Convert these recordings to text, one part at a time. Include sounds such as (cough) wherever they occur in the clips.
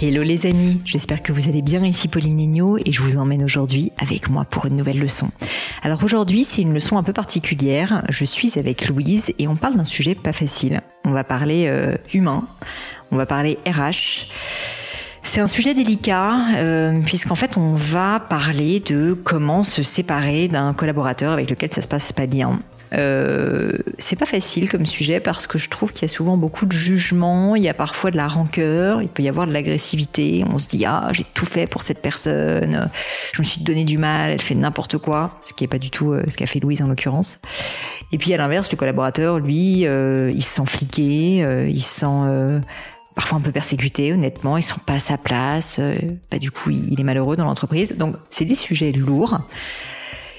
Hello les amis, j'espère que vous allez bien ici Pauline et je vous emmène aujourd'hui avec moi pour une nouvelle leçon. Alors aujourd'hui c'est une leçon un peu particulière, je suis avec Louise et on parle d'un sujet pas facile. On va parler euh, humain, on va parler RH. C'est un sujet délicat euh, puisqu'en fait on va parler de comment se séparer d'un collaborateur avec lequel ça se passe pas bien. Euh, c'est pas facile comme sujet parce que je trouve qu'il y a souvent beaucoup de jugement, il y a parfois de la rancœur, il peut y avoir de l'agressivité. On se dit ah j'ai tout fait pour cette personne, je me suis donné du mal, elle fait n'importe quoi, ce qui est pas du tout euh, ce qu'a fait Louise en l'occurrence. Et puis à l'inverse, le collaborateur, lui, euh, il se sent fliqué, euh, il se sent parfois un peu persécuté, honnêtement, ils sont pas à sa place, bah, du coup il est malheureux dans l'entreprise. Donc c'est des sujets lourds.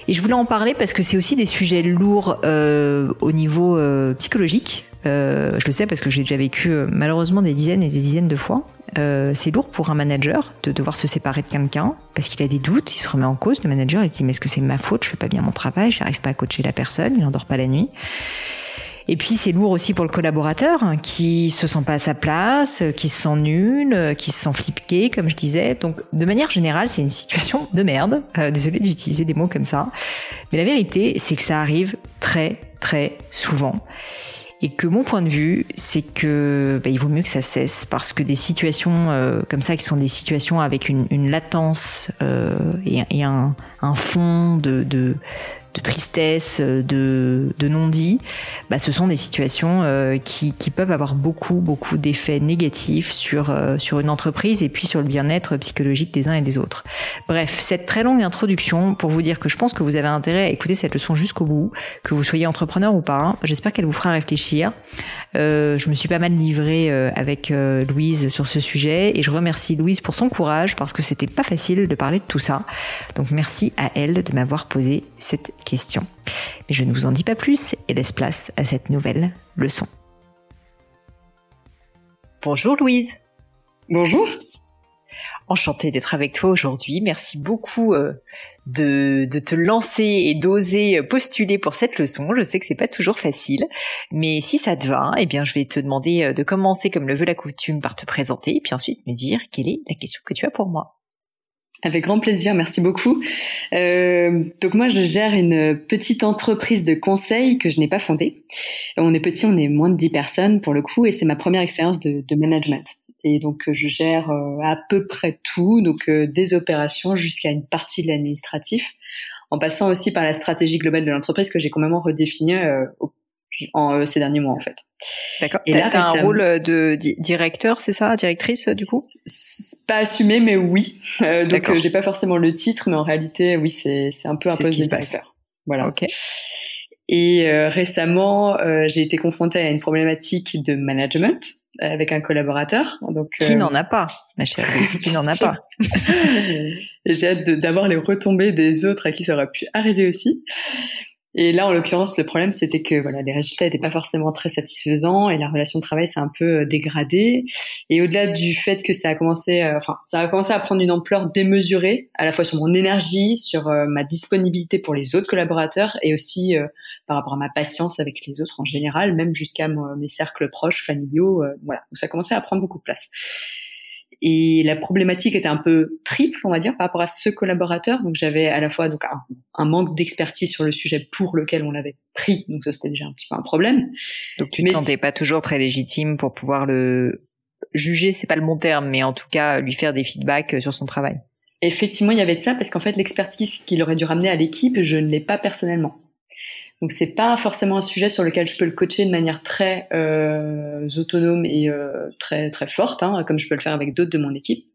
Et je voulais en parler parce que c'est aussi des sujets lourds euh, au niveau euh, psychologique. Euh, je le sais parce que j'ai déjà vécu euh, malheureusement des dizaines et des dizaines de fois. Euh, c'est lourd pour un manager de devoir se séparer de quelqu'un parce qu'il a des doutes, il se remet en cause. Le manager il se dit mais est-ce que c'est ma faute? Je fais pas bien mon travail, j'arrive pas à coacher la personne, il n'endort pas la nuit. Et puis c'est lourd aussi pour le collaborateur hein, qui se sent pas à sa place, qui se sent nul, qui se sent flippé, comme je disais. Donc de manière générale, c'est une situation de merde. Euh, désolé d'utiliser des mots comme ça, mais la vérité, c'est que ça arrive très très souvent. Et que mon point de vue, c'est que bah, il vaut mieux que ça cesse parce que des situations euh, comme ça, qui sont des situations avec une, une latence euh, et, et un, un, fond de, de de tristesse, de, de non-dit, bah, ce sont des situations euh, qui, qui, peuvent avoir beaucoup, beaucoup d'effets négatifs sur, euh, sur une entreprise et puis sur le bien-être psychologique des uns et des autres. Bref, cette très longue introduction pour vous dire que je pense que vous avez intérêt à écouter cette leçon jusqu'au bout, que vous soyez entrepreneur ou pas. J'espère qu'elle vous fera réfléchir. Euh, je me suis pas mal livrée euh, avec euh, Louise sur ce sujet et je remercie Louise pour son courage parce que c'était pas facile de parler de tout ça. Donc merci à elle de m'avoir posé cette question. Mais je ne vous en dis pas plus et laisse place à cette nouvelle leçon. Bonjour Louise. Bonjour. Enchantée d'être avec toi aujourd'hui. Merci beaucoup euh, de, de, te lancer et d'oser postuler pour cette leçon. Je sais que c'est pas toujours facile, mais si ça te va, eh bien, je vais te demander euh, de commencer comme le veut la coutume par te présenter et puis ensuite me dire quelle est la question que tu as pour moi. Avec grand plaisir, merci beaucoup. Euh, donc moi, je gère une petite entreprise de conseil que je n'ai pas fondée. On est petit, on est moins de 10 personnes pour le coup, et c'est ma première expérience de, de, management. Et donc je gère euh, à peu près tout, donc euh, des opérations jusqu'à une partie de l'administratif, en passant aussi par la stratégie globale de l'entreprise que j'ai complètement redéfinie euh, en euh, ces derniers mois en fait. D'accord. Et là, tu as un rôle de directeur, c'est ça, directrice du coup? Pas assumé, mais oui. Euh, donc j'ai pas forcément le titre, mais en réalité, oui, c'est c'est un peu un poste de directeur. Voilà. Ok. Et euh, récemment, euh, j'ai été confrontée à une problématique de management avec un collaborateur. Donc qui n'en a pas, ma chère (laughs) qui n'en a pas. j'ai hâte d'avoir les retombées des autres à qui ça aurait pu arriver aussi. Et là, en l'occurrence, le problème, c'était que voilà, les résultats n'étaient pas forcément très satisfaisants et la relation de travail s'est un peu euh, dégradée. Et au-delà du fait que ça a commencé, euh, enfin, ça a commencé à prendre une ampleur démesurée, à la fois sur mon énergie, sur euh, ma disponibilité pour les autres collaborateurs et aussi par rapport à ma patience avec les autres en général, même jusqu'à mes cercles proches, familiaux. voilà, donc ça a commencé à prendre beaucoup de place. Et la problématique était un peu triple, on va dire, par rapport à ce collaborateur. Donc j'avais à la fois donc un, un manque d'expertise sur le sujet pour lequel on l'avait pris, donc ça c'était déjà un petit peu un problème. Donc tu ne te sentais pas toujours très légitime pour pouvoir le juger, c'est pas le bon terme, mais en tout cas lui faire des feedbacks sur son travail. Effectivement, il y avait de ça parce qu'en fait l'expertise qu'il aurait dû ramener à l'équipe, je ne l'ai pas personnellement. Donc c'est pas forcément un sujet sur lequel je peux le coacher de manière très euh, autonome et euh, très très forte, hein, comme je peux le faire avec d'autres de mon équipe.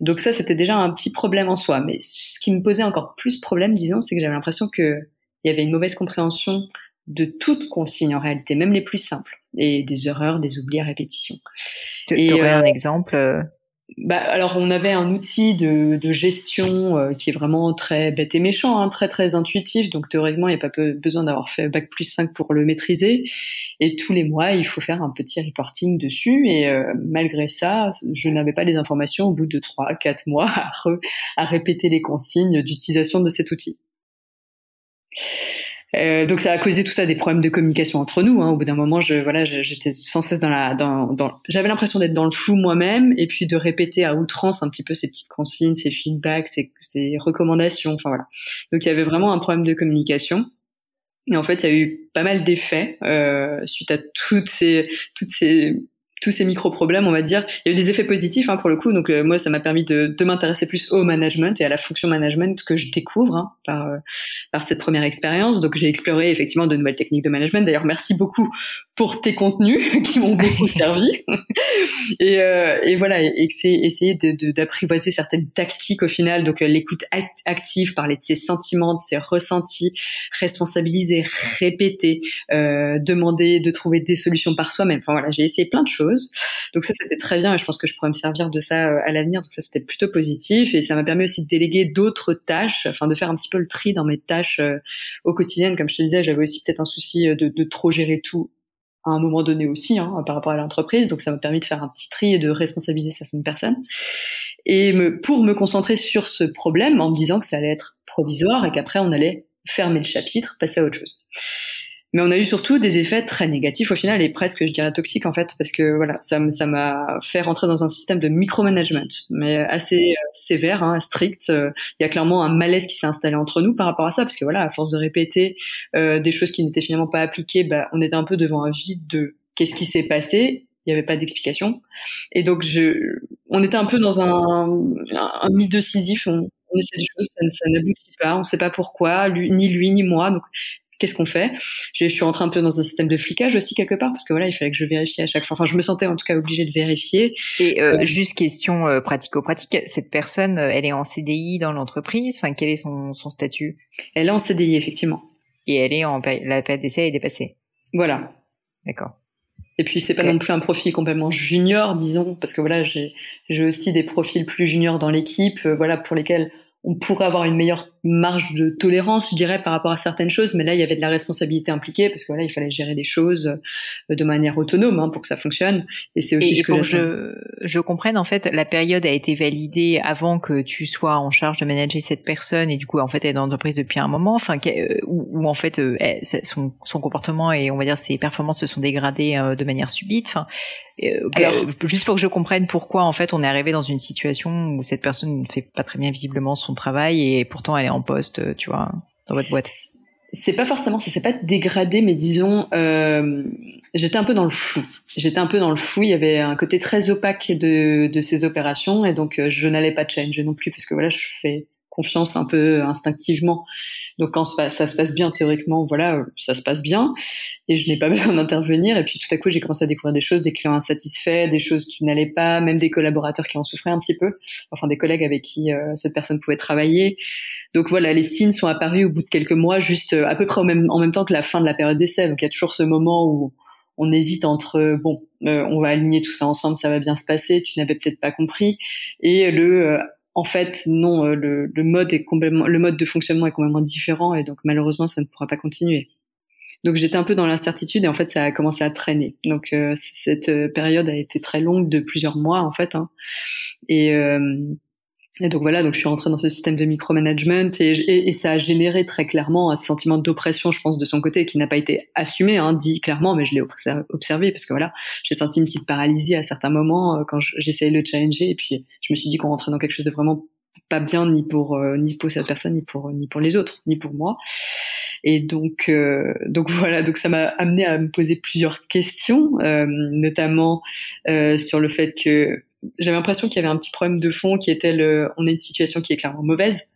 Donc ça c'était déjà un petit problème en soi. Mais ce qui me posait encore plus problème, disons, c'est que j'avais l'impression que il y avait une mauvaise compréhension de toutes consignes en réalité, même les plus simples, et des erreurs, des oublis à répétition. Tu aurais euh, un exemple euh, bah, alors on avait un outil de, de gestion euh, qui est vraiment très bête et méchant, hein, très très intuitif. Donc théoriquement, il n'y a pas besoin d'avoir fait bac plus 5 pour le maîtriser. Et tous les mois, il faut faire un petit reporting dessus. Et euh, malgré ça, je n'avais pas les informations au bout de 3 4 mois à, à répéter les consignes d'utilisation de cet outil. Euh, donc ça a causé tout ça des problèmes de communication entre nous. Hein. Au bout d'un moment, je voilà, j'étais sans cesse dans la, dans, dans j'avais l'impression d'être dans le flou moi-même et puis de répéter à outrance un petit peu ces petites consignes, ces feedbacks, ces, recommandations. Enfin voilà. Donc il y avait vraiment un problème de communication. Et en fait, il y a eu pas mal d'effets euh, suite à toutes ces toutes ces tous ces micro-problèmes, on va dire. Il y a eu des effets positifs hein, pour le coup. Donc euh, moi, ça m'a permis de, m'intéresser plus au management et à la fonction management que je découvre hein, par euh, par cette première expérience. Donc j'ai exploré effectivement de nouvelles techniques de management. D'ailleurs, merci beaucoup pour tes contenus (laughs) qui m'ont beaucoup (laughs) servi. et, euh, et, voilà, et, c'est essayer d'apprivoiser certaines tactiques au final. Donc l'écoute active, parler de ses sentiments, de ses ressentis, responsabiliser, répéter, demander de trouver des solutions par soi-même. Enfin voilà, j'ai essayé plein de choses donc ça, c'était très bien et je pense que je pourrais me servir de ça euh, à l'avenir. Donc ça, c'était plutôt positif et ça m'a permis aussi de déléguer d'autres tâches, enfin de faire un petit peu le tri dans mes tâches euh, au quotidien. Comme je te disais, j'avais aussi peut-être un souci euh, de, de trop gérer tout à un moment donné aussi hein, par rapport à l'entreprise. Donc ça m'a permis de faire un petit tri et de responsabiliser certaines personnes. Et pour me concentrer sur ce problème en me disant que ça allait être provisoire et qu'après on allait fermer le chapitre, passer à autre chose. Mais on a eu surtout des effets très négatifs au final et presque, je dirais, toxiques en fait, parce que voilà, ça, m'a fait rentrer dans un système de micromanagement, mais assez euh, sévère, hein, strict. Il y a clairement un malaise qui s'est installé entre nous par rapport à ça, parce que voilà, à force de répéter euh, des choses qui n'étaient finalement pas appliquées, bah, on était un peu devant un vide de qu'est-ce qui s'est passé. Il n'y avait pas d'explication, et donc je, on était un peu dans un, un, mythe de Sisyphe. On, essaie des choses, ça, ça n'aboutit pas, on ne sait pas pourquoi, ni lui ni moi. Donc qu'est-ce qu'on fait? Je suis rentrée un peu dans un système de flicage aussi quelque part parce que voilà, il fallait que je vérifie à chaque fois. Enfin, je me sentais en tout cas obligée de vérifier. Et euh, euh juste question euh, pratico-pratique, cette personne, euh, elle est en CDI dans l'entreprise? Enfin, quel est son, son statut? Elle est en CDI effectivement. Et elle est en la période d'essai est dépassée? Voilà. D'accord. Et puis c'est pas non plus un profil complètement junior, disons, parce que voilà, j'ai j'ai aussi des profils plus juniors dans l'équipe, voilà, pour lesquels on pourrait avoir une meilleure marge de tolérance, je dirais, par rapport à certaines choses. Mais là, il y avait de la responsabilité impliquée parce que voilà, il fallait gérer des choses euh, de manière autonome hein, pour que ça fonctionne. Et c'est aussi ce que, je, je comprenne, en fait, la période a été validée avant que tu sois en charge de manager cette personne et du coup, en fait, elle est dans l'entreprise depuis un moment. Enfin, euh, où, en fait, euh, son, son comportement et on va dire ses performances se sont dégradées de manière subite. Enfin, alors, juste pour que je comprenne pourquoi en fait on est arrivé dans une situation où cette personne ne fait pas très bien visiblement son travail et pourtant elle est en poste, euh, tu vois, dans votre boîte. C'est pas forcément, ça s'est pas dégradé, mais disons, euh, j'étais un peu dans le flou. J'étais un peu dans le flou. Il y avait un côté très opaque de, de ces opérations, et donc euh, je n'allais pas changer non plus, parce que voilà, je fais confiance un peu instinctivement. Donc quand ça, se passe bien théoriquement, voilà, ça se passe bien et je n'ai pas (laughs) besoin d'intervenir. Et puis tout à coup, j'ai commencé à découvrir des choses, des clients insatisfaits, des choses qui n'allaient pas, même des collaborateurs qui en souffraient un petit peu, enfin des collègues avec qui euh, cette personne pouvait travailler. Donc voilà, les signes sont apparus au bout de quelques mois, juste euh, à peu près au même, en même temps que la fin de la période d'essai. Donc il y a toujours ce moment où on hésite entre bon, euh, on va aligner tout ça ensemble, ça va bien se passer, tu n'avais peut-être pas compris, et le en fait, non, euh, le, mode est complètement, le mode de fonctionnement est complètement différent et donc malheureusement, ça ne pourra pas continuer. Donc j'étais un peu dans l'incertitude et en fait, ça a commencé à traîner. Donc euh, cette euh, période a été très longue de plusieurs mois en fait. Hein. Et et donc voilà, donc je suis rentrée dans ce système de micromanagement et, et, ça a généré très clairement un sentiment d'oppression, je pense, de son côté, qui n'a pas été assumé, hein, dit clairement, mais je l'ai observé parce que voilà, j'ai senti une petite paralysie à certains moments euh, quand j'essayais de le challenger et puis je me suis dit qu'on rentrait dans quelque chose de vraiment pas bien ni pour euh, ni pour cette personne ni pour ni pour les autres ni pour moi. Et donc euh, donc (laughs) voilà donc ça m'a amené à me poser plusieurs questions notamment sur le fait que j'avais l'impression qu'il y avait un petit problème de fond qui était le, on est une situation qui est clairement mauvaise,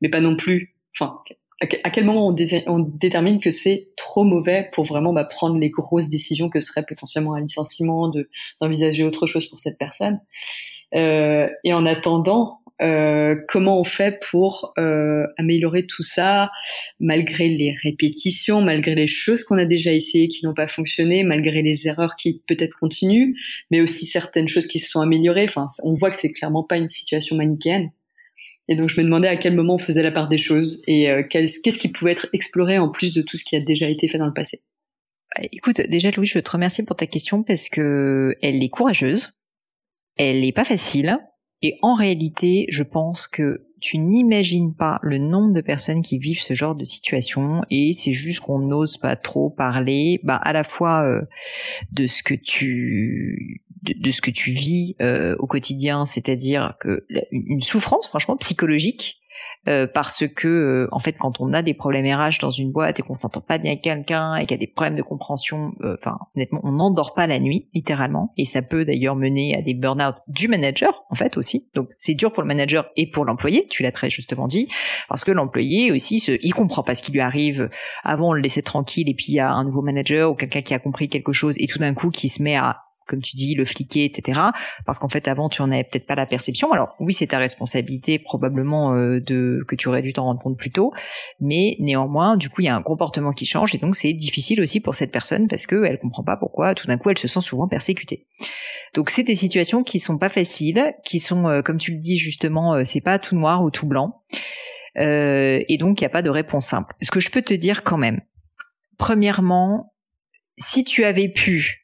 mais pas non plus, enfin, à quel moment on, détermine que c'est trop mauvais pour vraiment bah, prendre les grosses décisions que serait potentiellement un licenciement, de d'envisager autre chose pour cette personne? Euh, et en attendant, euh, comment on fait pour euh, améliorer tout ça malgré les répétitions, malgré les choses qu'on a déjà essayées qui n'ont pas fonctionné, malgré les erreurs qui peut-être continuent, mais aussi certaines choses qui se sont améliorées. Enfin, on voit que c'est clairement pas une situation manichéenne. Et donc je me demandais à quel moment on faisait la part des choses et euh, qu'est-ce qui pouvait être exploré en plus de tout ce qui a déjà été fait dans le passé. Bah, écoute, déjà Louis, je te remercie pour ta question parce que elle est courageuse, elle est pas facile Et en réalité, je pense que tu n'imagines pas le nombre de personnes qui vivent ce genre de situation et c'est juste qu'on n'ose pas trop parler bah à la fois euh, de ce que tu de, ce que tu vis euh, au quotidien, c'est-à-dire que une souffrance franchement psychologique euh, parce que euh, en fait quand on a des problèmes RH dans une boîte et qu'on s'entend pas bien avec quelqu'un et qu'il y a des problèmes de compréhension, euh, enfin honnêtement on n'endort pas la nuit littéralement et ça peut d'ailleurs mener à des burn-out du manager en fait aussi. Donc c'est dur pour le manager et pour l'employé, tu l'as très justement dit, parce que l'employé aussi se, il comprend pas ce qui lui arrive. Avant on le laissait tranquille et puis il y a un nouveau manager ou quelqu'un qui a compris quelque chose et tout d'un coup qui se met à comme tu dis, le fliquer, etc. Parce qu'en fait, avant, tu en avais peut-être pas la perception. Alors oui, c'est ta responsabilité probablement euh, que tu aurais dû t'en rendre compte plus tôt, mais néanmoins, du coup, il y a un comportement qui change et donc c'est difficile aussi pour cette personne parce que elle comprend pas pourquoi tout d'un coup elle se sent souvent persécutée. Donc c'est des situations qui sont pas faciles, qui sont, euh, comme tu le dis justement, euh, c'est pas tout noir ou tout blanc. et donc il n'y a pas de réponse simple. Ce que je peux te dire quand même, premièrement, si tu avais pu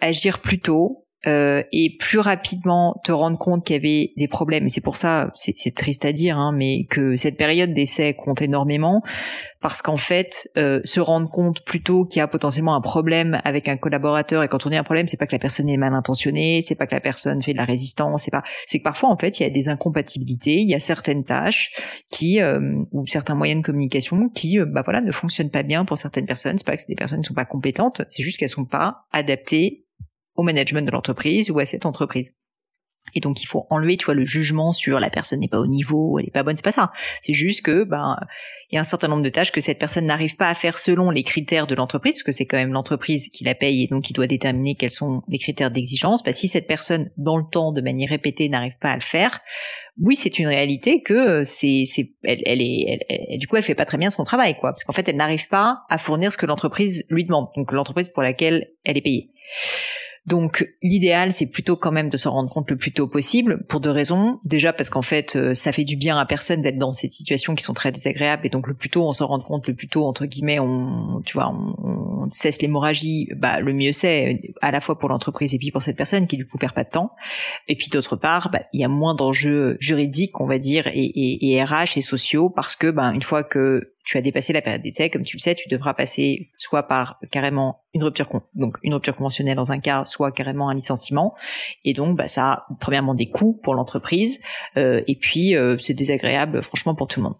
agir plus tôt euh, et plus rapidement te rendre compte qu'il y avait des problèmes. Et c'est pour ça, c'est triste à dire, hein, mais que cette période d'essai compte énormément parce qu'en fait, euh, se rendre compte plutôt qu'il y a potentiellement un problème avec un collaborateur. Et quand on dit un problème, c'est pas que la personne est mal intentionnée, c'est pas que la personne fait de la résistance, c'est pas, c'est que parfois en fait il y a des incompatibilités, il y a certaines tâches qui euh, ou certains moyens de communication qui, euh, bah voilà, ne fonctionnent pas bien pour certaines personnes. C'est pas que c'est des personnes qui sont pas compétentes, c'est juste qu'elles sont pas adaptées au management de l'entreprise ou à cette entreprise. Et donc il faut enlever, tu vois, le jugement sur la personne n'est pas au niveau, elle est pas bonne, c'est pas ça. C'est juste que ben il y a un certain nombre de tâches que cette personne n'arrive pas à faire selon les critères de l'entreprise, parce que c'est quand même l'entreprise qui la paye et donc qui doit déterminer quels sont les critères d'exigence. Bah, si cette personne, dans le temps, de manière répétée, n'arrive pas à le faire, oui, c'est une réalité que euh, c'est, c'est, elle, est, du coup, elle fait pas très bien son travail, quoi, parce qu'en fait, elle n'arrive pas à fournir ce que l'entreprise lui demande, donc l'entreprise pour laquelle elle est payée. Donc l'idéal, c'est plutôt quand même de s'en rendre compte le plus tôt possible pour deux raisons. Déjà parce qu'en fait, euh, ça fait du bien à personne d'être dans ces situations qui sont très désagréables et donc le plus tôt on s'en rend compte, le plus tôt entre guillemets, on, tu vois, on, cesse l'hémorragie, bah le mieux c'est à la fois pour l'entreprise et puis pour cette personne qui du coup perd pas de temps. Et puis d'autre part, bah, il y a moins d'enjeux juridiques, on va dire, et, et, et RH et sociaux parce que bah, une fois que tu as dépassé la période d'essai, comme tu le sais, tu devras passer soit par carrément une rupture donc une rupture conventionnelle dans un cas, soit carrément un licenciement. Et donc, bah, ça a premièrement des coûts pour l'entreprise, euh, et puis euh, c'est désagréable, franchement, pour tout le monde.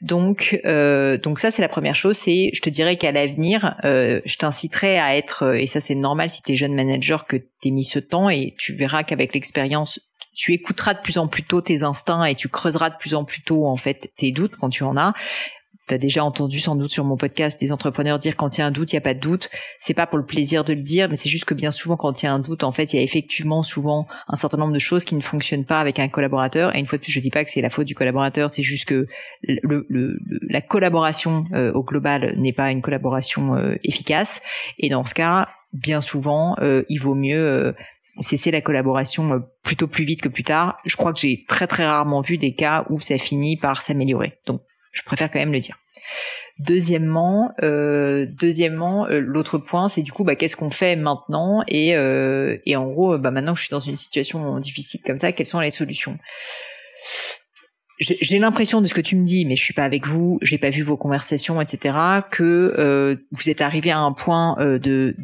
Donc, euh, donc ça c'est la première chose. C'est, je te dirais qu'à l'avenir, je t'inciterai à être, et ça c'est normal si tu es jeune manager que tu mis ce temps, et tu verras qu'avec l'expérience, tu écouteras de plus en plus tôt tes instincts et tu creuseras de plus en plus tôt en fait tes doutes quand tu en as tu as déjà entendu sans doute sur mon podcast des entrepreneurs dire quand il y a un doute, il n'y a pas de doute. C'est pas pour le plaisir de le dire, mais c'est juste que bien souvent quand il y a un doute, en fait, il y a effectivement souvent un certain nombre de choses qui ne fonctionnent pas avec un collaborateur. Et une fois de plus, je dis pas que c'est la faute du collaborateur, c'est juste que le, le, la collaboration euh, au global n'est pas une collaboration euh, efficace. Et dans ce cas, bien souvent, euh, il vaut mieux cesser la collaboration plutôt plus vite que plus tard. Je crois que j'ai très très rarement vu des cas où ça finit par s'améliorer. Donc je préfère quand même le dire. Deuxièmement, euh, deuxièmement, euh, l'autre point, c'est du coup, bah, qu'est-ce qu'on fait maintenant et, euh, et en gros, bah, maintenant que je suis dans une situation difficile comme ça, quelles sont les solutions? J'ai l'impression de ce que tu me dis, mais je suis pas avec vous, j'ai pas vu vos conversations, etc., que euh, vous êtes arrivé à un point euh, de,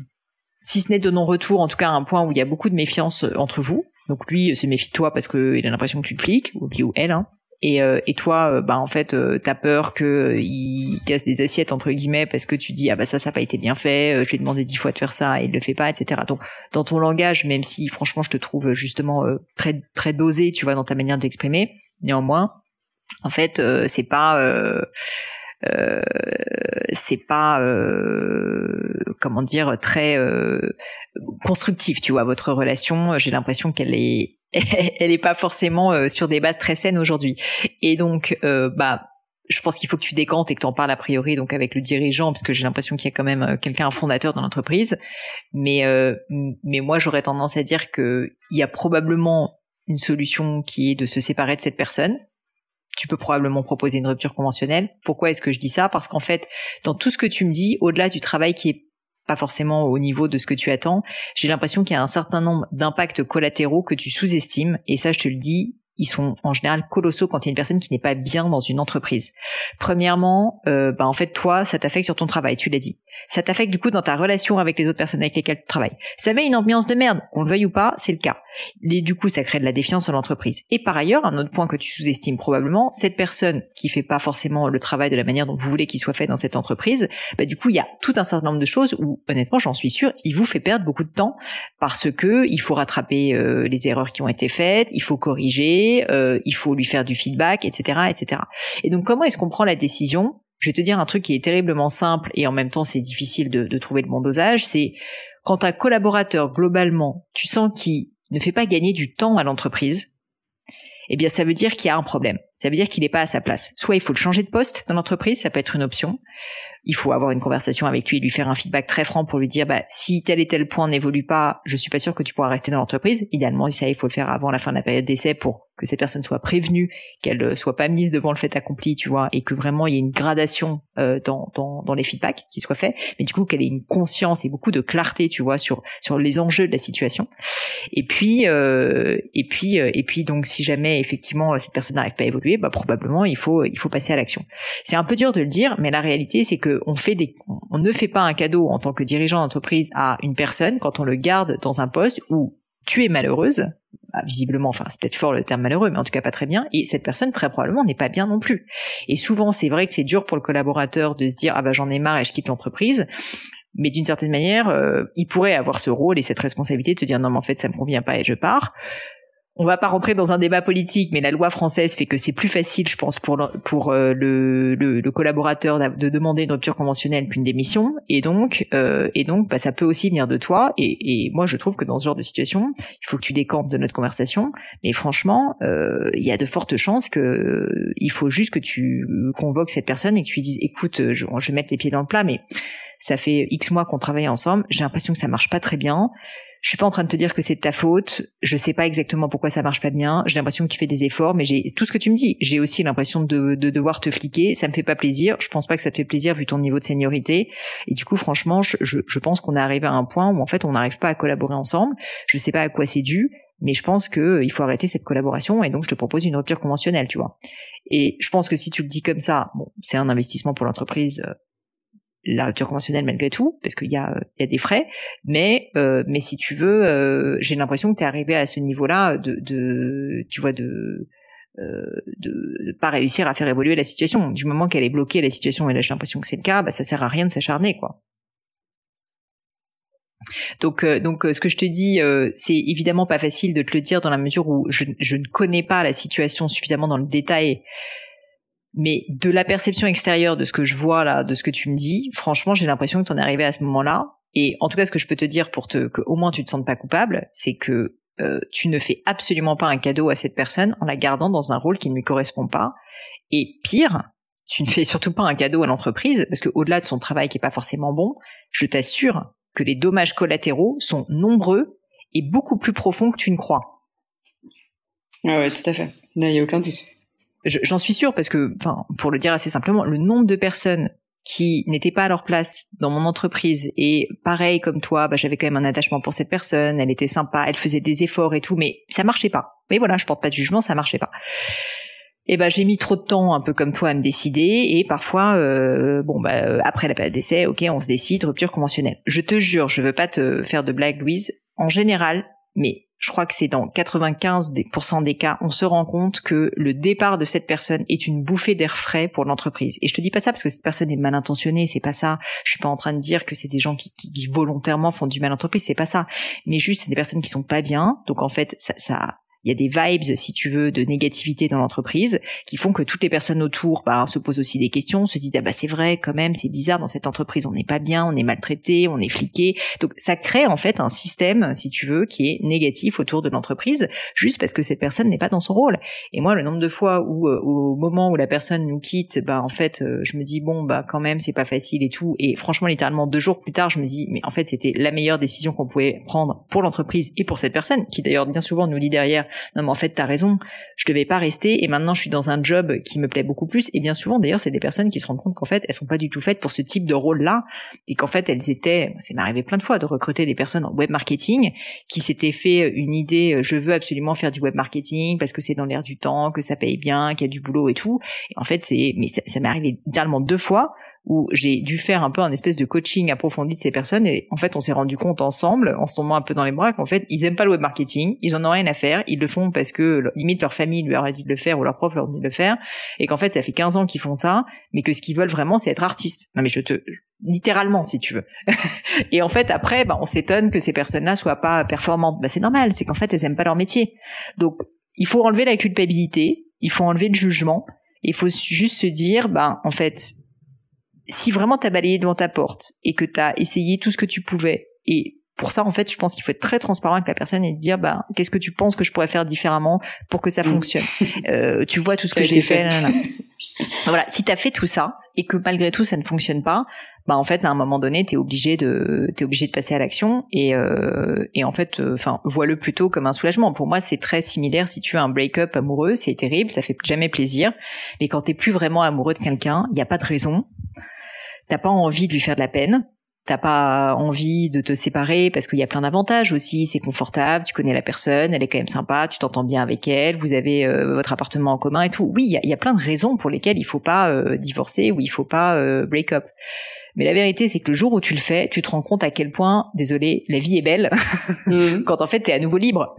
si ce n'est de non-retour, en tout cas un point où il y a beaucoup de méfiance entre vous. Donc lui se méfie de toi parce qu'il a l'impression que tu te fliques, ou lui ou elle, hein, et, euh, et toi euh, bah en fait euh, t'as peur que il casse des assiettes entre guillemets parce que tu dis ah bah ça ça n'a pas été bien fait je lui ai demandé dix fois de faire ça et il le fait pas etc donc dans ton langage même si franchement je te trouve justement très très dosé tu vois dans ta manière d'exprimer néanmoins en fait c'est pas euh, c'est pas comment dire très constructif tu vois votre relation. J'ai l'impression qu'elle est (laughs) elle est pas forcément euh, sur des bases très saines aujourd'hui. Et donc, euh, bah, je pense qu'il faut que tu décantes et que tu en parles a priori donc avec le dirigeant parce que j'ai l'impression qu'il y a quand même euh, quelqu'un un fondateur dans l'entreprise. Mais mais moi j'aurais tendance à dire que il y a probablement une solution qui est de se séparer de cette personne. Tu peux probablement proposer une rupture conventionnelle. Pourquoi est-ce que je dis ça? Parce qu'en fait, dans tout ce que tu me dis, au-delà du travail qui est pas forcément au niveau de ce que tu attends, j'ai l'impression qu'il y a un certain nombre d'impacts collatéraux que tu sous-estimes. Et ça, je te le dis, ils sont en général colossaux quand il y a une personne qui n'est pas bien dans une entreprise. Premièrement, euh, bah en fait toi, ça t'affecte sur ton travail, tu l'as dit ça t'affecte du coup dans ta relation avec les autres personnes avec lesquelles tu travailles. Ça met une ambiance de merde, qu'on le veuille ou pas, c'est le cas. Et du coup, ça crée de la défiance dans l'entreprise. Et par ailleurs, un autre point que tu sous-estimes probablement, cette personne qui fait pas forcément le travail de la manière dont vous voulez qu'il soit fait dans cette entreprise, bah du coup, il y a tout un certain nombre de choses où, honnêtement, j'en suis sûr, il vous fait perdre beaucoup de temps parce que il faut rattraper euh, les erreurs qui ont été faites, il faut corriger, euh, il faut lui faire du feedback, etc., etc. Et donc, comment est-ce qu'on prend la décision? Je vais te dire un truc qui est terriblement simple et en même temps c'est difficile de, trouver le bon dosage, c'est quand un collaborateur globalement, tu sens qu'il ne fait pas gagner du temps à l'entreprise, eh bien ça veut dire qu'il y a un problème. Ça veut dire qu'il n'est pas à sa place. Soit il faut le changer de poste dans l'entreprise, ça peut être une option. Il faut avoir une conversation avec lui lui faire un feedback très franc pour lui dire bah si tel et tel point n'évolue pas, je suis pas sûr que tu pourras rester dans l'entreprise. Idéalement, ça il faut le faire avant la fin de la période d'essai pour que cette personne soit prévenue, qu'elle euh, soit pas mise devant le fait accompli, tu vois, et que vraiment il y ait une gradation euh, dans, dans, dans les feedbacks qui soient faits, mais du coup qu'elle ait une conscience et beaucoup de clarté, tu vois, sur sur les enjeux de la situation. Et puis euh, et puis euh, et puis donc si jamais effectivement cette personne n'arrive pas à évoluer, bah probablement il faut il faut passer à l'action. C'est un peu dur de le dire, mais la réalité c'est que on fait des on ne fait pas un cadeau en tant que dirigeant d'entreprise à une personne quand on le garde dans un poste où tu es malheureuse, bah, visiblement, enfin c'est peut-être fort le terme malheureux, mais en tout cas pas très bien, et cette personne très probablement n'est pas bien non plus. Et souvent c'est vrai que c'est dur pour le collaborateur de se dire ah bah j'en ai marre et je quitte l'entreprise, mais d'une certaine manière, euh, il pourrait avoir ce rôle et cette responsabilité de se dire non mais en fait ça me convient pas et je pars on va pas rentrer dans un débat politique, mais la loi française fait que c'est plus facile, je pense, pour le, pour euh, le, le, collaborateur de demander une rupture conventionnelle qu'une démission, et donc euh, et donc bah, ça peut aussi venir de toi. Et, et, moi, je trouve que dans ce genre de situation, il faut que tu décampes de notre conversation. Mais franchement, euh, il y a de fortes chances que il faut juste que tu convoques cette personne et que tu lui dises, écoute, je, je vais mettre les pieds dans le plat, mais ça fait X mois qu'on travaille ensemble, j'ai l'impression que ça marche pas très bien je suis pas en train de te dire que c'est de ta faute. Je sais pas exactement pourquoi ça marche pas bien. J'ai l'impression que tu fais des efforts, mais j'ai tout ce que tu me dis. J'ai aussi l'impression de, de, devoir te fliquer. Ça me fait pas plaisir. Je pense pas que ça te fait plaisir vu ton niveau de seniorité. Et du coup, franchement, je, je, pense qu'on est arrivé à un point où en fait on n'arrive pas à collaborer ensemble. Je sais pas à quoi c'est dû, mais je pense que euh, il faut arrêter cette collaboration et donc je te propose une rupture conventionnelle, tu vois. Et je pense que si tu le dis comme ça, bon, c'est un investissement pour l'entreprise euh, la rupture conventionnelle malgré tout, parce qu'il y a, il y a des frais, mais euh, mais si tu veux, euh, j'ai l'impression que tu es arrivé à ce niveau-là de, de tu vois de euh, de, pas réussir à faire évoluer la situation. Du moment qu'elle est bloquée la situation, et là j'ai l'impression que c'est le cas, bah ça sert à rien de s'acharner quoi. Donc, euh, donc, ce que je te dis, c'est évidemment pas facile de te le dire dans la mesure où je, je ne connais pas la situation suffisamment dans le détail mais de la perception extérieure de ce que je vois là, de ce que tu me dis, franchement, j'ai l'impression que tu en es arrivé à ce moment-là. Et en tout cas, ce que je peux te dire pour te, que au moins tu te sentes pas coupable, c'est que euh, tu ne fais absolument pas un cadeau à cette personne en la gardant dans un rôle qui ne lui correspond pas. Et pire, tu ne fais surtout pas un cadeau à l'entreprise parce que au-delà de son travail qui est pas forcément bon, je t'assure que les dommages collatéraux sont nombreux et beaucoup plus profonds que tu ne crois. Ah ouais, tout à fait. Il n'y a aucun doute. J'en suis sûre parce que, enfin, pour le dire assez simplement, le nombre de personnes qui n'étaient pas à leur place dans mon entreprise et pareil comme toi, bah, j'avais quand même un attachement pour cette personne, elle était sympa, elle faisait des efforts et tout, mais ça marchait pas. Mais voilà, je porte pas de jugement, ça marchait pas. Et ben j'ai mis trop de temps, un peu comme toi, à me décider. Et parfois, euh, bon bah après la période d'essai, ok, on se décide, rupture conventionnelle. Je te jure, je veux pas te faire de blague, Louise. En général, mais je crois que c'est dans 95% des cas, on se rend compte que le départ de cette personne est une bouffée d'air frais pour l'entreprise. Et je te dis pas ça parce que cette personne est mal intentionnée, c'est pas ça. Je suis pas en train de dire que c'est des gens qui, volontairement font du mal à l'entreprise, c'est pas ça. Mais juste, c'est des personnes qui sont pas bien. Donc en fait, ça, ça il y a des vibes, si tu veux, de négativité dans l'entreprise qui font que toutes les personnes autour bah, se posent aussi des questions, se disent ah bah c'est vrai quand même, c'est bizarre dans cette entreprise, on n'est pas bien, on est maltraité, on est fliqué. Donc ça crée en fait un système, si tu veux, qui est négatif autour de l'entreprise, juste parce que cette personne n'est pas dans son rôle. Et moi, le nombre de fois où euh, au moment où la personne nous quitte, bah en fait, euh, je me dis bon bah quand même c'est pas facile et tout. Et franchement, littéralement deux jours plus tard, je me dis mais en fait c'était la meilleure décision qu'on pouvait prendre pour l'entreprise et pour cette personne, qui d'ailleurs bien souvent nous dit derrière non mais en fait t'as raison, je devais pas rester et maintenant je suis dans un job qui me plaît beaucoup plus. Et bien souvent d'ailleurs c'est des personnes qui se rendent compte qu'en fait elles sont pas du tout faites pour ce type de rôle-là et qu'en fait elles étaient, c'est m'est plein de fois de recruter des personnes en web marketing qui s'étaient fait une idée, je veux absolument faire du web marketing parce que c'est dans l'air du temps, que ça paye bien, qu'il y a du boulot et tout. Et en fait c'est, mais ça, ça m'est arrivé littéralement deux fois où j'ai dû faire un peu un espèce de coaching approfondi de ces personnes et en fait on s'est rendu compte ensemble en se tombant un peu dans les bras qu'en fait ils aiment pas le web marketing, ils en ont rien à faire, ils le font parce que limite leur famille leur a dit de le faire ou leur prof leur dit de le faire et qu'en fait ça fait 15 ans qu'ils font ça mais que ce qu'ils veulent vraiment c'est être artiste. Non mais je te littéralement si tu veux. (laughs) et en fait après bah, on s'étonne que ces personnes-là soient pas performantes. Bah c'est normal, c'est qu'en fait elles aiment pas leur métier. Donc il faut enlever la culpabilité, il faut enlever le jugement, il faut juste se dire bah en fait si vraiment t'as balayé devant ta porte et que t'as essayé tout ce que tu pouvais et pour ça, en fait, je pense qu'il faut être très transparent avec la personne et dire, bah, qu'est-ce que tu penses que je pourrais faire différemment pour que ça mm. fonctionne? euh, tu vois tout ce que j'ai fait. (laughs) voilà, si t'as fait tout ça et que malgré tout ça ne fonctionne pas, bah en fait, à un moment donné, t'es obligé de, t'es obligé de passer à l'action et euh, et en fait, euh, enfin, vois-le plutôt comme un soulagement. Pour moi, c'est très similaire. Si tu as un break-up amoureux, c'est terrible, ça fait jamais plaisir. Mais quand t'es plus vraiment amoureux de quelqu'un, il n'y a pas de raison t'as pas envie de lui faire de la peine, t'as pas envie de te séparer parce qu'il y a plein d'avantages aussi, c'est confortable, tu connais la personne, elle est quand même sympa, tu t'entends bien avec elle, vous avez euh, votre appartement en commun et tout. Oui, il y a, plein de raisons pour lesquelles il faut pas euh, divorcer ou il faut pas euh, break up. Mais la vérité, c'est que le jour où tu le fais, tu te rends compte à quel point, désolé, la vie est belle, mm. (laughs) quand en fait t'es à nouveau libre.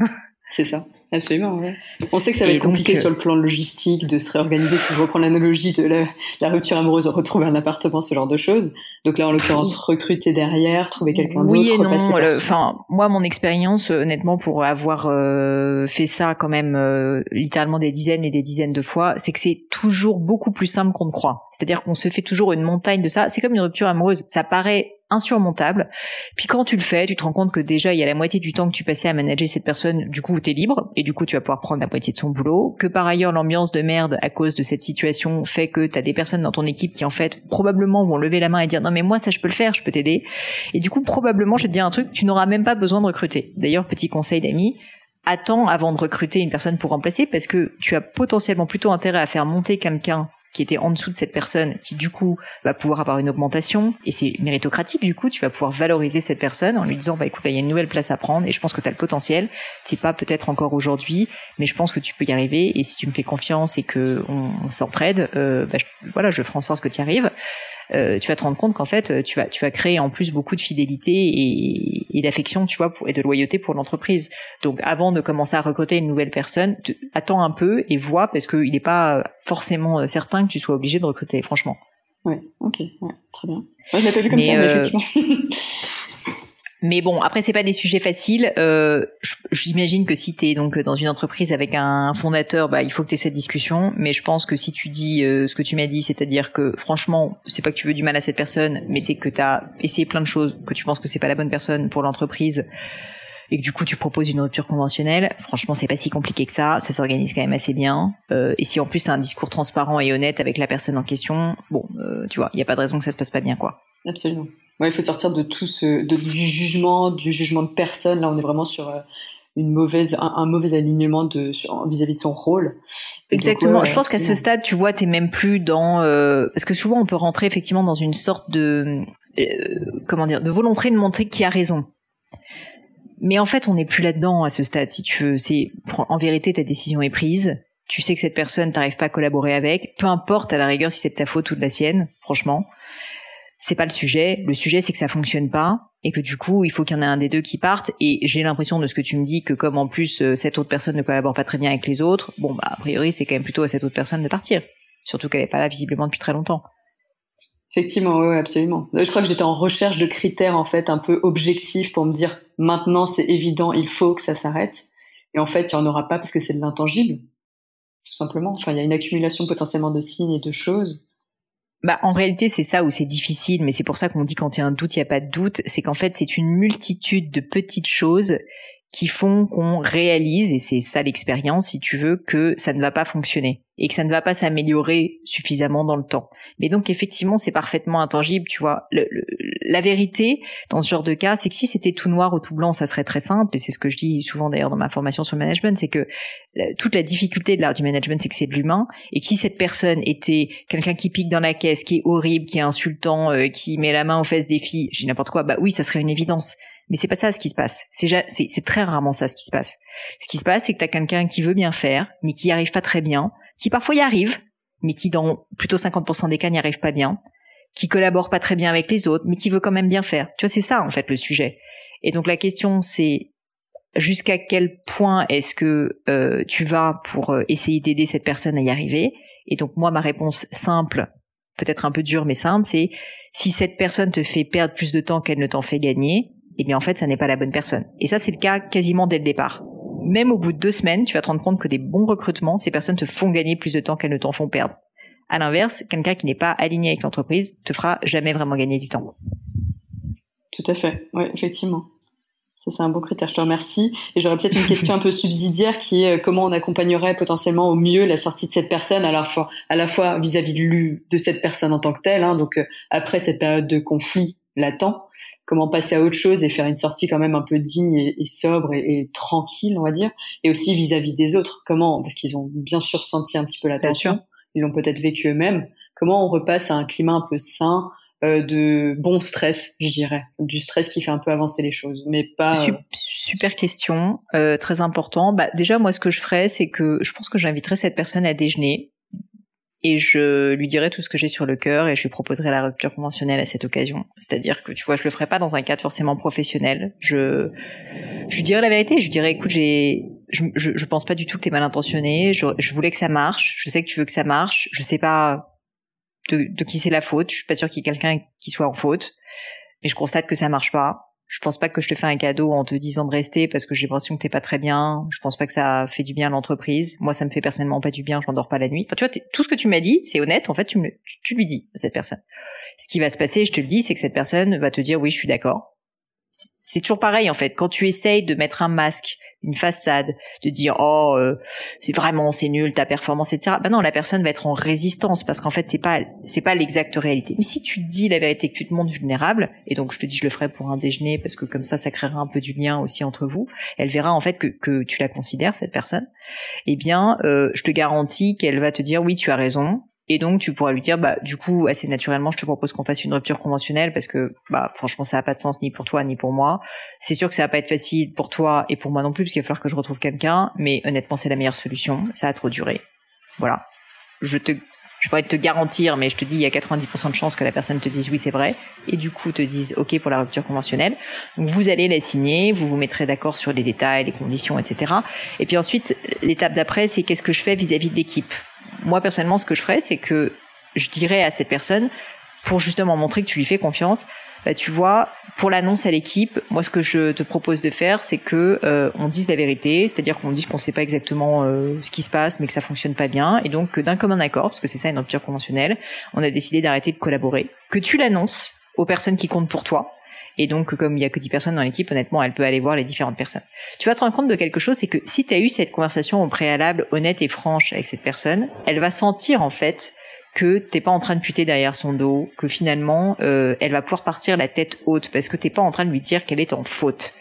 C'est ça. Absolument, ouais. On sait que ça va être compliqué euh, sur le plan logistique de se réorganiser, si je reprends l'analogie de la, rupture amoureuse, retrouver un appartement, ce genre de choses. Donc là, en l'occurrence, recruter derrière, trouver quelqu'un d'autre. Oui et non. Enfin, moi, mon expérience, euh, honnêtement, pour avoir euh, fait ça quand même littéralement des dizaines et des dizaines de fois, c'est que c'est toujours beaucoup plus simple qu'on ne croit. C'est-à-dire qu'on se fait toujours une montagne de ça. C'est comme une rupture amoureuse. Ça paraît insurmontable. Puis quand tu le fais, tu te rends compte que déjà il y a la moitié du temps que tu passais à manager cette personne, du coup tu es libre et du coup tu vas pouvoir prendre la moitié de son boulot, que par ailleurs l'ambiance de merde à cause de cette situation fait que tu as des personnes dans ton équipe qui en fait probablement vont lever la main et dire non mais moi ça je peux le faire, je peux t'aider. Et du coup probablement je vais te dire un truc, tu n'auras même pas besoin de recruter. D'ailleurs petit conseil d'amis, attends avant de recruter une personne pour remplacer parce que tu as potentiellement plutôt intérêt à faire monter quelqu'un qui était en dessous de cette personne, qui du coup va pouvoir avoir une augmentation, et c'est méritocratique, du coup, tu vas pouvoir valoriser cette personne en lui disant, bah écoute, il y a une nouvelle place à prendre, et je pense que tu as le potentiel, c'est pas peut-être encore aujourd'hui, mais je pense que tu peux y arriver, et si tu me fais confiance et que on, s'entraide, euh, bah, voilà, je ferai en sorte que tu y arrives. Euh, tu vas te rendre compte qu'en fait, euh, tu vas, tu vas créer en plus beaucoup de fidélité et, et d'affection, tu vois, pour, et de loyauté pour l'entreprise. Donc, avant de commencer à recruter une nouvelle personne, attends un peu et vois parce qu'il n'est pas forcément certain que tu sois obligé de recruter, franchement. Ouais, ok, ouais, très bien. Ouais, je l'ai pas vu comme ça, mais effectivement. (laughs) Mais bon, après c'est pas des sujets faciles. Euh, J'imagine que si tu es donc dans une entreprise avec un fondateur, bah il faut que tu aies cette discussion. Mais je pense que si tu dis euh, ce que tu m'as dit, c'est-à-dire que franchement, c'est pas que tu veux du mal à cette personne, mais c'est que tu as essayé plein de choses, que tu penses que c'est pas la bonne personne pour l'entreprise et que du coup tu proposes une rupture conventionnelle, franchement c'est pas si compliqué que ça, ça s'organise quand même assez bien. Euh, et si en plus t'as un discours transparent et honnête avec la personne en question, bon, euh, tu vois, il y a pas de raison que ça se passe pas bien quoi. Absolument. Ouais, il faut sortir de tout ce de, du jugement, du jugement de personne. Là, on est vraiment sur euh, une mauvaise un, mauvais alignement de vis-à-vis de son rôle. Exactement. je pense qu'à ce stade, tu vois, t'es même plus dans euh, parce que souvent on peut rentrer effectivement dans une sorte de euh, comment dire de volonté de montrer qui a raison. Mais en fait, on n'est plus là-dedans à ce stade. Si tu veux, c'est en vérité ta décision est prise. Tu sais que cette personne t'arrive pas à collaborer avec. Peu importe à la rigueur si c'est de ta faute ou de la sienne. Franchement c'est pas le sujet. Le sujet, c'est que ça fonctionne pas et que du coup, il faut qu'il y en ait un des deux qui parte. Et j'ai l'impression de ce que tu me dis que comme en plus euh, cette autre personne ne collabore pas très bien avec les autres, bon bah a priori, c'est quand même plutôt à cette autre personne de partir. Surtout qu'elle est pas là visiblement depuis très longtemps. Effectivement, oui, absolument. Je crois que j'étais en recherche de critères en fait un peu objectifs pour me dire maintenant c'est évident, il faut que ça s'arrête. Et en fait, il y en aura pas parce que c'est de l'intangible, tout simplement. Enfin, il y a une accumulation potentiellement de signes et de choses bah, en réalité, c'est ça où c'est difficile, mais c'est pour ça qu'on dit quand il y a un doute, il n'y a pas de doute. C'est qu'en fait, c'est une multitude de petites choses qui font qu'on réalise, et c'est ça l'expérience, si tu veux, que ça ne va pas fonctionner et que ça ne va pas s'améliorer suffisamment dans le temps. Mais donc effectivement, c'est parfaitement intangible, tu vois. la vérité dans ce genre de cas, c'est que si c'était tout noir ou tout blanc, ça serait très simple, et c'est ce que je dis souvent d'ailleurs dans ma formation sur le management, c'est que toute la difficulté de l'art du management, c'est que c'est de l'humain, et que si cette personne était quelqu'un qui pique dans la caisse, qui est horrible, qui est insultant, euh, qui met la main aux fesses des filles, j'ai n'importe quoi, bah oui, ça serait une évidence. Mais c'est pas ça ce qui se passe. C'est très rarement ça ce qui se passe. Ce qui se passe, c'est que tu as quelqu'un qui veut bien faire, mais qui n'y arrive pas très bien, qui parfois y arrive, mais qui dans plutôt 50% des cas n'y arrive pas bien, qui collabore pas très bien avec les autres, mais qui veut quand même bien faire. Tu vois, c'est ça en fait le sujet. Et donc la question c'est jusqu'à quel point est-ce que euh, tu vas pour euh, essayer d'aider cette personne à y arriver? Et donc moi ma réponse simple, peut-être un peu dure mais simple, c'est si cette personne te fait perdre plus de temps qu'elle ne t'en fait gagner, eh bien en fait, ça n'est pas la bonne personne. Et ça, c'est le cas quasiment dès le départ. Même au bout de deux semaines, tu vas te rendre compte que des bons recrutements, ces personnes te font gagner plus de temps qu'elles ne t'en font perdre. À l'inverse, quelqu'un qui n'est pas aligné avec l'entreprise te fera jamais vraiment gagner du temps. Tout à fait, oui, effectivement. Ça, c'est un bon critère. Je te remercie. Et j'aurais peut-être une question un peu subsidiaire qui est euh, comment on accompagnerait potentiellement au mieux la sortie de cette personne à la fois, à la fois vis-à-vis de, cette personne en tant que telle. Hein, donc, euh, après cette période de conflit latent, comment passer à autre chose et faire une sortie quand même un peu digne et, sobre et, tranquille, on va dire, et aussi vis-à-vis des autres, comment, parce qu'ils ont bien sûr senti un petit peu la tension, ils l'ont peut-être vécu eux-mêmes, comment on repasse à un climat un peu sain, euh, de bon stress, je dirais, du stress qui fait un peu avancer les choses, mais pas. Euh, super question, euh, très important. Bah déjà moi ce que je ferais, c'est que je pense que j'inviterais cette personne à déjeuner et je lui dirai tout ce que j'ai sur le cœur et je lui proposerai la rupture conventionnelle à cette occasion. C'est-à-dire que tu vois, je le ferai pas dans un cadre forcément professionnel. Je, je lui dirai la vérité. Je lui dirai, écoute, j'ai, je, je, je pense pas du tout que t'es mal intentionné. Je, je voulais que ça marche. Je sais que tu veux que ça marche. Je sais pas de, de qui c'est la faute. Je suis pas sûre qu'il y ait quelqu'un qui soit en faute. Mais je constate que ça marche pas je pense pas que je te fais un cadeau en te disant de rester parce que j'ai l'impression que t'es pas très bien. Je pense pas que ça fait du bien à l'entreprise. Moi, ça me fait personnellement pas du bien. Je n'endors pas la nuit. Enfin, tu vois, tout ce que tu m'as dit, c'est honnête. En fait, tu, me, tu lui dis à cette personne. Ce qui va se passer, je te le dis, c'est que cette personne va te dire oui, je suis d'accord c'est toujours pareil en fait. Quand tu essayes de mettre un masque, une façade, de dire oh euh, c'est vraiment c'est nul ta performance etc. Ben non, la personne va être en résistance parce qu'en fait c'est pas c'est pas l'exacte réalité. Mais si tu dis la vérité, que tu te montres vulnérable, et donc je te dis je le ferai pour un déjeuner parce que comme ça ça créera un peu du lien aussi entre vous. Elle verra en fait que que tu la considères cette personne. Eh bien, euh, je te garantis qu'elle va te dire oui tu as raison. Et donc tu pourras lui dire bah du coup assez naturellement je te propose qu'on fasse une rupture conventionnelle parce que bah franchement ça n'a pas de sens ni pour toi ni pour moi. C'est sûr que ça va pas être facile pour toi et pour moi non plus parce qu'il va falloir que je retrouve quelqu'un, mais honnêtement c'est la meilleure solution. Ça a trop duré. Voilà. Je te je pourrais te garantir, mais je te dis, il y a 90% de chances que la personne te dise oui, c'est vrai, et du coup te dise ok pour la rupture conventionnelle. Donc vous allez la signer, vous vous mettrez d'accord sur les détails, les conditions, etc. Et puis ensuite, l'étape d'après, c'est qu'est-ce que je fais vis-à-vis de l'équipe? Moi personnellement, ce que je ferais, c'est que je dirais à cette personne, pour justement montrer que tu lui fais confiance, bah, tu vois, pour l'annonce à l'équipe, moi ce que je te propose de faire, c'est que euh, on dise la vérité, c'est-à-dire qu'on dise qu'on ne sait pas exactement euh, ce qui se passe, mais que ça fonctionne pas bien, et donc d'un commun accord, parce que c'est ça une rupture conventionnelle, on a décidé d'arrêter de collaborer, que tu l'annonces aux personnes qui comptent pour toi, et donc, comme il y a que 10 personnes dans l'équipe, honnêtement, elle peut aller voir les différentes personnes. Tu vas te rendre compte de quelque chose, c'est que si tu as eu cette conversation au préalable honnête et franche avec cette personne, elle va sentir en fait que t'es pas en train de puter derrière son dos, que finalement euh, elle va pouvoir partir la tête haute parce que t'es pas en train de lui dire qu'elle est en faute.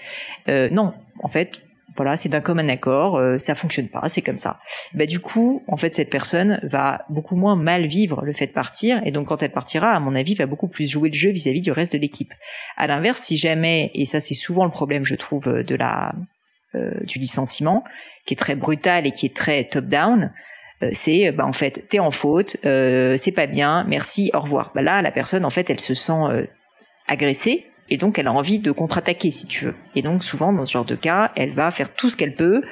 Euh, non, en fait, voilà, c'est d'un commun accord, euh, ça fonctionne pas, c'est comme ça. Bah du coup, en fait, cette personne va beaucoup moins mal vivre le fait de partir, et donc quand elle partira, à mon avis, va beaucoup plus jouer le jeu vis-à-vis du reste de l'équipe. À l'inverse, si jamais, et ça c'est souvent le problème, je trouve, de la euh, du licenciement, qui est très brutal et qui est très top-down, euh, c'est bah en fait t'es en faute, c'est pas bien, merci, au revoir. Bah là, la personne, en fait, elle se sent agressée et donc elle a envie de contre-attaquer si tu veux. Et donc souvent dans ce genre de cas, elle va faire tout ce qu'elle peut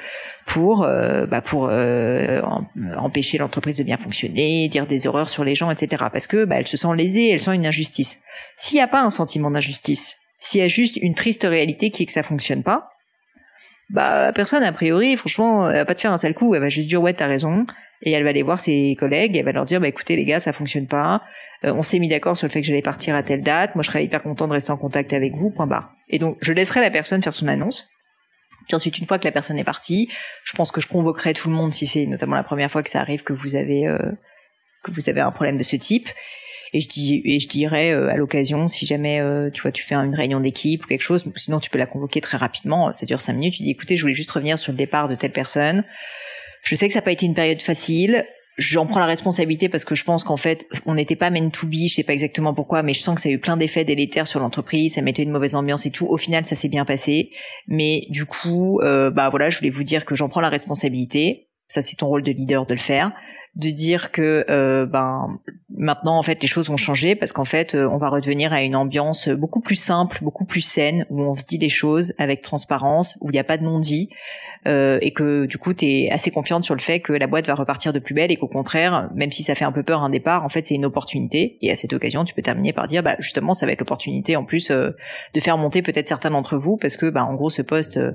pour euh, bah, pour euh, empêcher l'entreprise de bien fonctionner, dire des horreurs sur les gens, etc. Parce que bah, elle se sent lésée, elle sent une injustice. S'il n'y a pas un sentiment d'injustice, s'il y a juste une triste réalité qui est que ça fonctionne pas, bah personne a priori, franchement, elle va pas te faire un sale coup, elle va juste dire ouais t'as raison, et elle va aller voir ses collègues, et elle va leur dire bah écoutez les gars ça fonctionne pas, euh, on s'est mis d'accord sur le fait que j'allais partir à telle date, moi je serais hyper content de rester en contact avec vous, point barre. Et donc je laisserai la personne faire son annonce, Puis ensuite, une fois que la personne est partie, je pense que je convoquerai tout le monde si c'est notamment la première fois que ça arrive que vous avez euh, que vous avez un problème de ce type. Et je dis et je dirais euh, à l'occasion, si jamais euh, tu vois tu fais une réunion d'équipe ou quelque chose, sinon tu peux la convoquer très rapidement. Ça dure cinq minutes. Tu dis écoutez, je voulais juste revenir sur le départ de telle personne. Je sais que ça n'a pas été une période facile j'en prends la responsabilité parce que je pense qu'en fait, on n'était pas meant to be, je sais pas exactement pourquoi, mais je sens que ça a eu plein d'effets délétères sur l'entreprise, ça mettait une mauvaise ambiance et tout. Au final, ça s'est bien passé, mais du coup, euh, bah voilà, je voulais vous dire que j'en prends la responsabilité. Ça, c'est ton rôle de leader de le faire, de dire que euh, ben maintenant en fait les choses vont changer parce qu'en fait euh, on va redevenir à une ambiance beaucoup plus simple, beaucoup plus saine où on se dit les choses avec transparence, où il n'y a pas de non-dit, euh, et que du coup tu es assez confiante sur le fait que la boîte va repartir de plus belle et qu'au contraire, même si ça fait un peu peur un départ, en fait c'est une opportunité. Et à cette occasion tu peux terminer par dire bah justement ça va être l'opportunité en plus euh, de faire monter peut-être certains d'entre vous parce que bah en gros ce poste euh,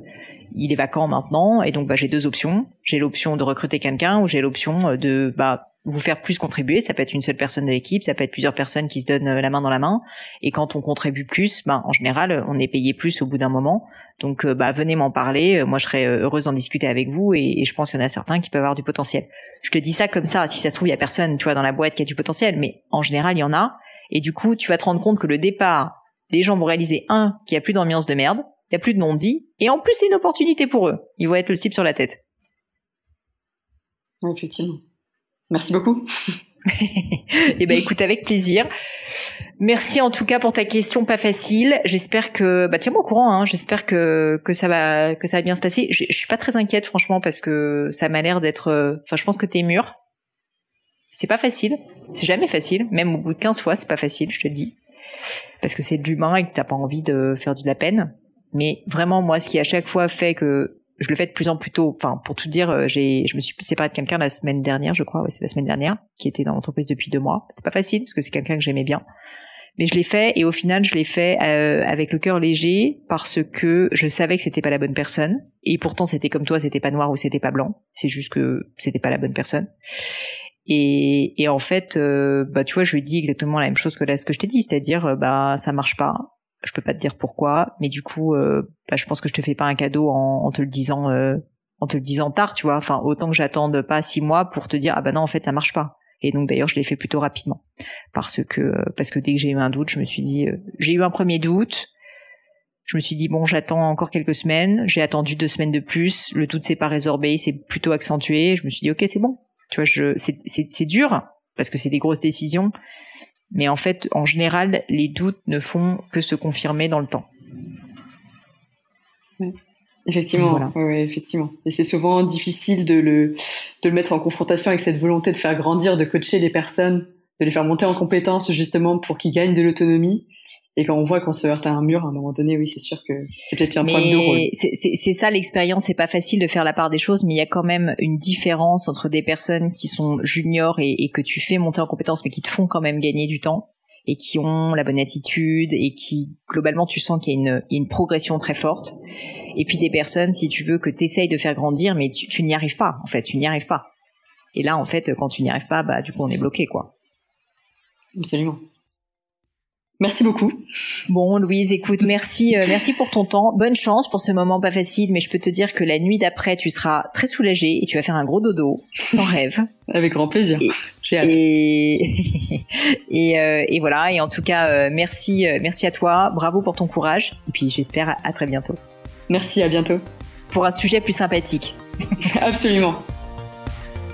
il est vacant maintenant. Et donc bah j'ai deux options, j'ai l'option de recruter quelqu'un ou j'ai l'option de bah vous faire plus contribuer. Ça peut être une seule personne de l'équipe, ça peut être plusieurs personnes qui se donnent euh, la main dans la main. Et quand on contribue plus, ben, en général, on est payé plus au bout d'un moment. Donc, euh, bah, venez m'en parler. Moi, je serais euh, heureuse d'en discuter avec vous et, je pense qu'il y en a certains qui peuvent avoir du potentiel. Je te dis ça comme ça. Si ça se trouve, il y a personne, tu vois, dans la boîte qui a du potentiel, mais en général, il y en a. Et du coup, tu vas te rendre compte que le départ, les gens vont réaliser un, qu'il n'y a plus d'ambiance de merde, il n'y a plus de non-dit, et en plus, c'est une opportunité pour eux. Ils vont être le slip sur la tête. Effectivement. Merci beaucoup. (laughs) eh ben écoute avec plaisir. Merci en tout cas pour ta question pas facile. J'espère que bah tiens-moi au courant. Hein. J'espère que que ça va que ça va bien se passer. Je, suis pas très inquiète franchement parce que ça m'a l'air d'être. Euh, enfin, je pense que t'es mûr. C'est pas facile. C'est jamais facile. Même au bout de 15 fois, c'est pas facile. Je te le dis parce que c'est de l'humain et que t'as pas envie de faire de la peine. Mais vraiment, moi, ce qui à chaque fois fait que je le fais de plus en plus tôt. Enfin, pour tout dire, euh, j'ai, je me suis séparée de quelqu'un la semaine dernière, je crois. Ouais, c'est la semaine dernière, qui était dans l'entreprise depuis deux mois. C'est pas facile parce que c'est quelqu'un que j'aimais bien, mais je l'ai fait et au final, je l'ai fait euh, avec le cœur léger parce que je savais que c'était pas la bonne personne. Et pourtant, c'était comme toi, c'était pas noir ou c'était pas blanc. C'est juste que c'était pas la bonne personne. Et, et en fait, euh, bah tu vois, je lui dis exactement la même chose que là ce que je t'ai dit, c'est-à-dire bah ça marche pas je peux pas te dire pourquoi, mais du coup, euh, bah, je pense que je te fais pas un cadeau en, te le disant, euh, en te le disant tard, tu vois. Enfin, autant que j'attende pas six mois pour te dire ah bah non en fait ça marche pas. Et donc d'ailleurs je l'ai fait plutôt rapidement parce que euh, parce que dès que j'ai eu un doute, je me suis dit j'ai eu un premier doute. Je me suis dit bon j'attends encore quelques semaines. J'ai attendu deux semaines de plus. Le doute s'est pas résorbé, c'est plutôt accentué. Je me suis dit ok c'est bon. Tu vois je c'est c'est dur parce que c'est des grosses décisions mais en fait, en général, les doutes ne font que se confirmer dans le temps. Effectivement, oui, effectivement. Et c'est souvent difficile de le, de le mettre en confrontation avec cette volonté de faire grandir, de coacher les personnes, de les faire monter en compétences justement pour qu'ils gagnent de l'autonomie. Et quand on voit qu'on se heurte à un mur, à un moment donné, oui, c'est sûr que c'est peut-être un problème de rôle. C'est ça l'expérience. C'est pas facile de faire la part des choses, mais il y a quand même une différence entre des personnes qui sont juniors et, et que tu fais monter en compétences, mais qui te font quand même gagner du temps et qui ont la bonne attitude et qui globalement tu sens qu'il y, a une, une progression très forte. Et puis des personnes, si tu veux, que tu essayes de faire grandir, mais tu, tu n'y arrives pas. En fait, tu n'y arrives pas. Et là, en fait, quand tu n'y arrives pas, bah du coup, on est bloqué, quoi. Absolument. Merci beaucoup. Bon, Louise, écoute, merci, euh, merci pour ton temps. Bonne chance pour ce moment pas facile, mais je peux te dire que la nuit d'après, tu seras très soulagée et tu vas faire un gros dodo, sans rêve. (laughs) Avec grand plaisir. J'ai hâte. Et, (laughs) et, euh, et, voilà. Et en tout cas, euh, merci, merci à toi. Bravo pour ton courage. Et puis, j'espère à très bientôt. Merci, à bientôt. Pour un sujet plus sympathique. (laughs) Absolument.